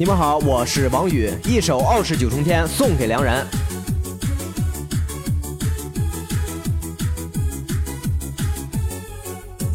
你们好，我是王宇，一首《傲视九重天》送给良人。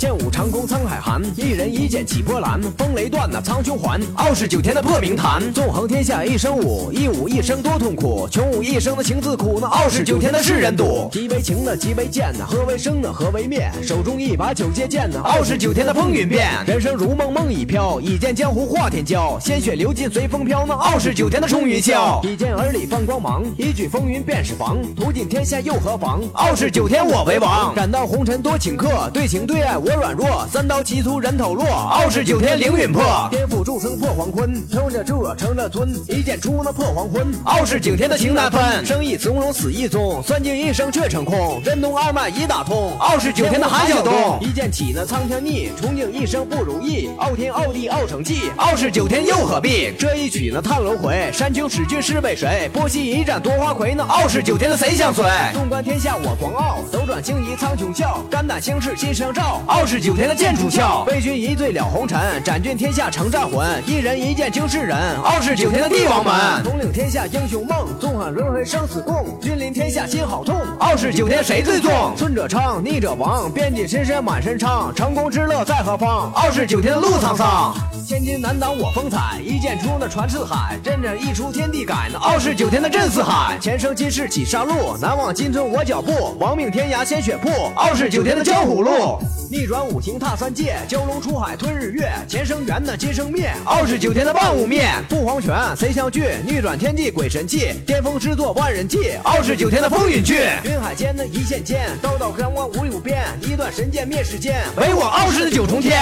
剑舞长空沧海寒，一人一剑起波澜。风雷断那苍穹环，傲视九天的破名坛。纵横天下一生武，一武一生多痛苦。穷武一生的情自苦，那傲视九天的世人赌。极为情呢，极为剑呢，何为生呢？何为灭？手中一把九阶剑呢，傲视九天的风云变。人生如梦梦已飘，一剑江湖化天骄。鲜血流尽随风飘，那傲视九天的冲云霄。一剑而里放光芒，一举风云便是王。图尽天下又何妨？傲视九天我为王。斩断红尘多请客，对情对爱我软弱。三刀齐出人头落，傲视九天凌云破。颠覆众生破黄昏，成着柱成着尊。一剑出那破黄昏，傲视九天的情难分。生亦从容，死亦终，算尽一生却成空。任督二脉已打通，傲视九天的韩晓东。一剑起那苍天逆，憧憬一生不如意。傲天傲地傲成绩，傲视九天又何必？这一曲那叹轮回，山穷使君是被谁？波西一战夺花魁，那傲视九天的谁相随？纵观天下我狂傲，斗转星移苍穹笑。肝胆相视心相照，傲视九天的剑出鞘。为君一醉了红尘，斩尽天下成战魂。一人一剑惊世人，傲视九天的帝王门。统领天下英雄梦，纵横轮回生死共。君临天下心好痛，傲视九天谁最重？顺者昌，逆者亡，遍体深山满身伤。成功之乐在何方？傲视九天的路沧桑。千金难挡我风采，一剑出那传四海。阵阵一出天地改，那傲视九天的震四海。前生今世几杀戮，难忘今生我脚步。亡命天涯鲜血铺，傲视九天的江湖路。逆转五行踏三界，蛟龙出海吞日月。前生缘那今生灭，傲视九天的万物灭。凤凰拳谁相聚？逆转天地鬼神气，巅峰之作万人记。傲视九天的风云剧，云海间的一线间，刀刀阳光无有边。一段神剑灭世间，唯我傲视的九重天。